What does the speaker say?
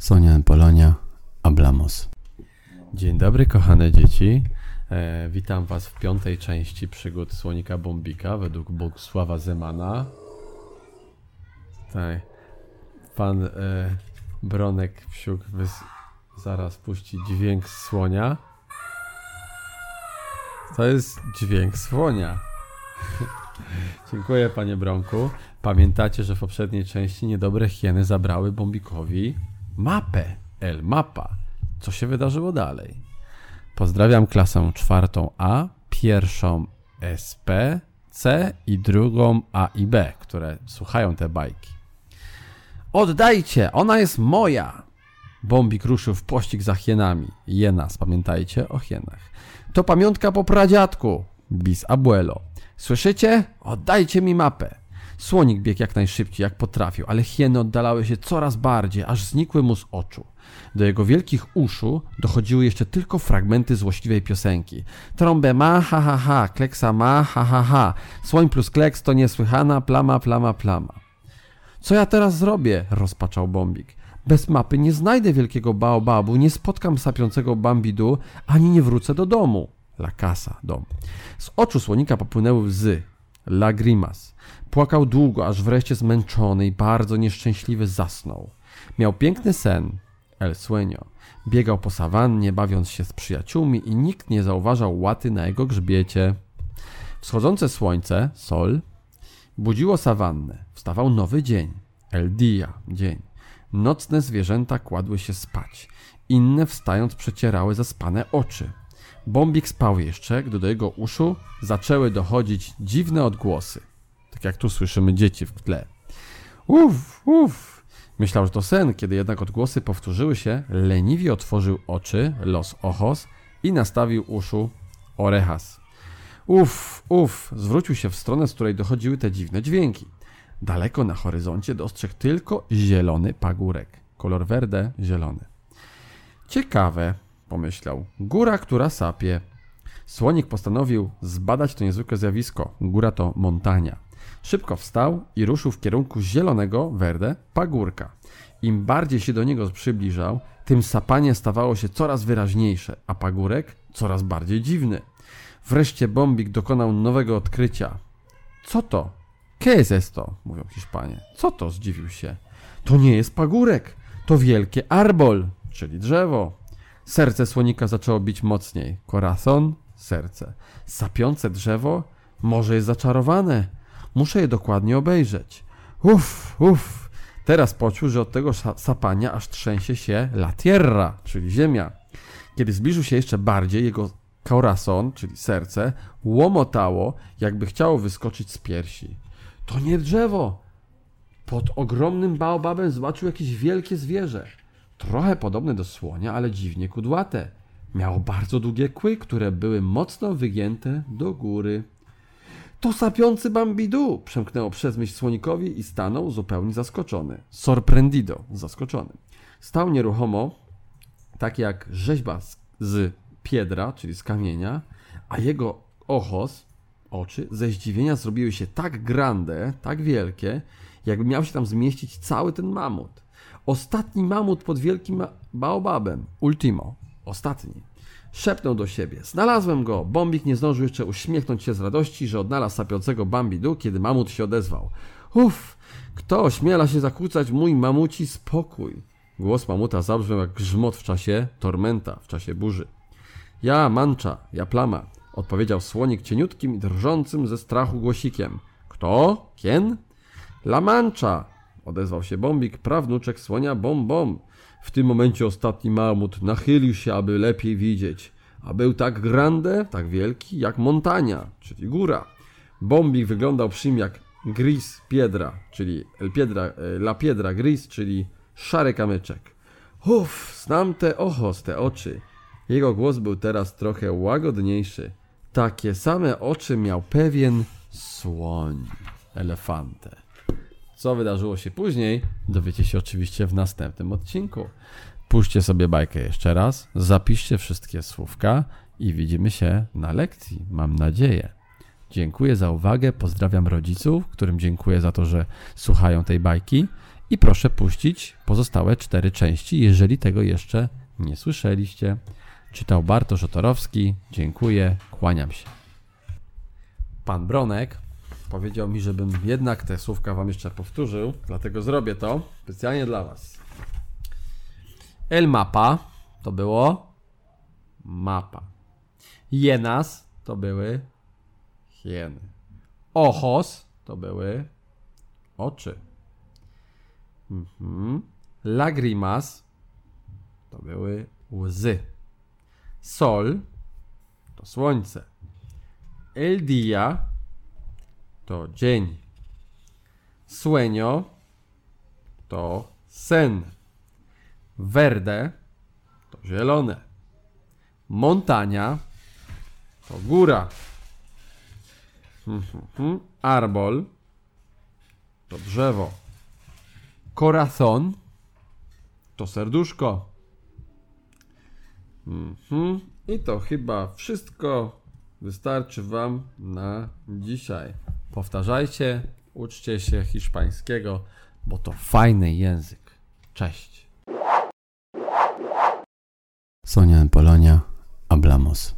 Sonia Polonia, Ablamos. Dzień dobry, kochane dzieci. E, witam Was w piątej części przygód Słonika Bombika według Bogusława Zemana. Tak. Pan e, Bronek Wsiuk wys- zaraz puści dźwięk słonia. To jest dźwięk słonia. Dziękuję, panie Bronku. Pamiętacie, że w poprzedniej części niedobre hieny zabrały Bombikowi mapę. El mapa. Co się wydarzyło dalej? Pozdrawiam klasę czwartą A, pierwszą SP, C i drugą A i B, które słuchają te bajki. Oddajcie, ona jest moja! Bombik ruszył w pościg za hienami. Jenas, pamiętajcie o hienach. To pamiątka po pradziadku. Bis abuelo. Słyszycie? Oddajcie mi mapę. Słonik biegł jak najszybciej, jak potrafił, ale hieny oddalały się coraz bardziej, aż znikły mu z oczu. Do jego wielkich uszu dochodziły jeszcze tylko fragmenty złośliwej piosenki. Trąbę ma, ha ha ha, kleksa ma, ha ha ha. Słoń plus kleks to niesłychana plama, plama, plama. Co ja teraz zrobię? rozpaczał Bombik. Bez mapy nie znajdę wielkiego baobabu, nie spotkam sapiącego Bambidu, ani nie wrócę do domu. La casa, dom. Z oczu słonika popłynęły łzy. Lagrimas. Płakał długo, aż wreszcie zmęczony i bardzo nieszczęśliwy zasnął. Miał piękny sen. El sueño. Biegał po sawannie, bawiąc się z przyjaciółmi i nikt nie zauważał łaty na jego grzbiecie. Wschodzące słońce, sol, budziło sawannę. Wstawał nowy dzień. El dia, dzień. Nocne zwierzęta kładły się spać. Inne wstając przecierały zaspane oczy. Bombik spał jeszcze, gdy do jego uszu zaczęły dochodzić dziwne odgłosy. Tak jak tu słyszymy dzieci w tle. Uff, uff. Myślał, że to sen, kiedy jednak odgłosy powtórzyły się, leniwie otworzył oczy, los ojos i nastawił uszu orejas. Uff, uff, zwrócił się w stronę, z której dochodziły te dziwne dźwięki. Daleko na horyzoncie dostrzegł tylko zielony pagórek. Kolor verde, zielony. Ciekawe, pomyślał. Góra, która sapie. Słonik postanowił zbadać to niezwykłe zjawisko. Góra to montania. Szybko wstał i ruszył w kierunku zielonego, verde, pagórka. Im bardziej się do niego przybliżał, tym sapanie stawało się coraz wyraźniejsze, a pagórek coraz bardziej dziwny. Wreszcie Bombik dokonał nowego odkrycia. Co to? ¿Qué es esto? Mówią Hiszpanie. Co to? Zdziwił się. To nie jest pagórek. To wielkie arbol, czyli drzewo. Serce słonika zaczęło bić mocniej. Corazon, serce. Sapiące drzewo? Może jest zaczarowane. Muszę je dokładnie obejrzeć. Uff, uff. Teraz poczuł, że od tego sapania aż trzęsie się la tierra, czyli ziemia. Kiedy zbliżył się jeszcze bardziej, jego corazon, czyli serce, łomotało, jakby chciało wyskoczyć z piersi. To nie drzewo. Pod ogromnym baobabem zobaczył jakieś wielkie zwierzę. Trochę podobne do słonia, ale dziwnie kudłate. Miało bardzo długie kły, które były mocno wygięte do góry. To sapiący Bambidu! przemknęło przez myśl słonikowi i stanął zupełnie zaskoczony. Sorprendido, zaskoczony. Stał nieruchomo, tak jak rzeźba z, z piedra, czyli z kamienia, a jego ochos, oczy, ze zdziwienia zrobiły się tak grande, tak wielkie, jakby miał się tam zmieścić cały ten mamut. Ostatni mamut pod wielkim baobabem. Ultimo. Ostatni. Szepnął do siebie. Znalazłem go. Bombik nie zdążył jeszcze uśmiechnąć się z radości, że odnalazł sapiącego Bambidu, kiedy mamut się odezwał. Uff, kto ośmiela się zakłócać mój mamuci spokój? Głos mamuta zabrzmiał jak grzmot w czasie tormenta, w czasie burzy. Ja, mancza, ja plama, odpowiedział słonik cieniutkim i drżącym ze strachu głosikiem. Kto? Kien? La Mancha, odezwał się Bombik, prawnuczek słonia Bom Bom. W tym momencie ostatni mamut nachylił się, aby lepiej widzieć. A był tak grande, tak wielki, jak montania, czyli góra. Bombik wyglądał przy nim jak gris piedra, czyli el piedra, la piedra gris, czyli szary kamyczek. Uff, znam te ochos, te oczy. Jego głos był teraz trochę łagodniejszy. Takie same oczy miał pewien słoń, elefante. Co wydarzyło się później, dowiecie się oczywiście w następnym odcinku. Puśćcie sobie bajkę jeszcze raz, zapiszcie wszystkie słówka i widzimy się na lekcji, mam nadzieję. Dziękuję za uwagę, pozdrawiam rodziców, którym dziękuję za to, że słuchają tej bajki I proszę puścić pozostałe cztery części, jeżeli tego jeszcze nie słyszeliście. Czytał Bartosz Otorowski. Dziękuję, kłaniam się. Pan Bronek powiedział mi, żebym jednak te słówka wam jeszcze powtórzył, dlatego zrobię to specjalnie dla was. El mapa to było mapa. Jenas to były hieny. Ojos to były oczy. Mhm. Lagrimas to były łzy. Sol to słońce. El dia to dzień. Sueño to sen. Verde to zielone. Montania to góra. Mhm. Arbol to drzewo. Corazon to serduszko. Mhm. I to chyba wszystko wystarczy Wam na dzisiaj. Powtarzajcie, uczcie się hiszpańskiego, bo to fajny język. Cześć. Sonia Polonia, hablamos.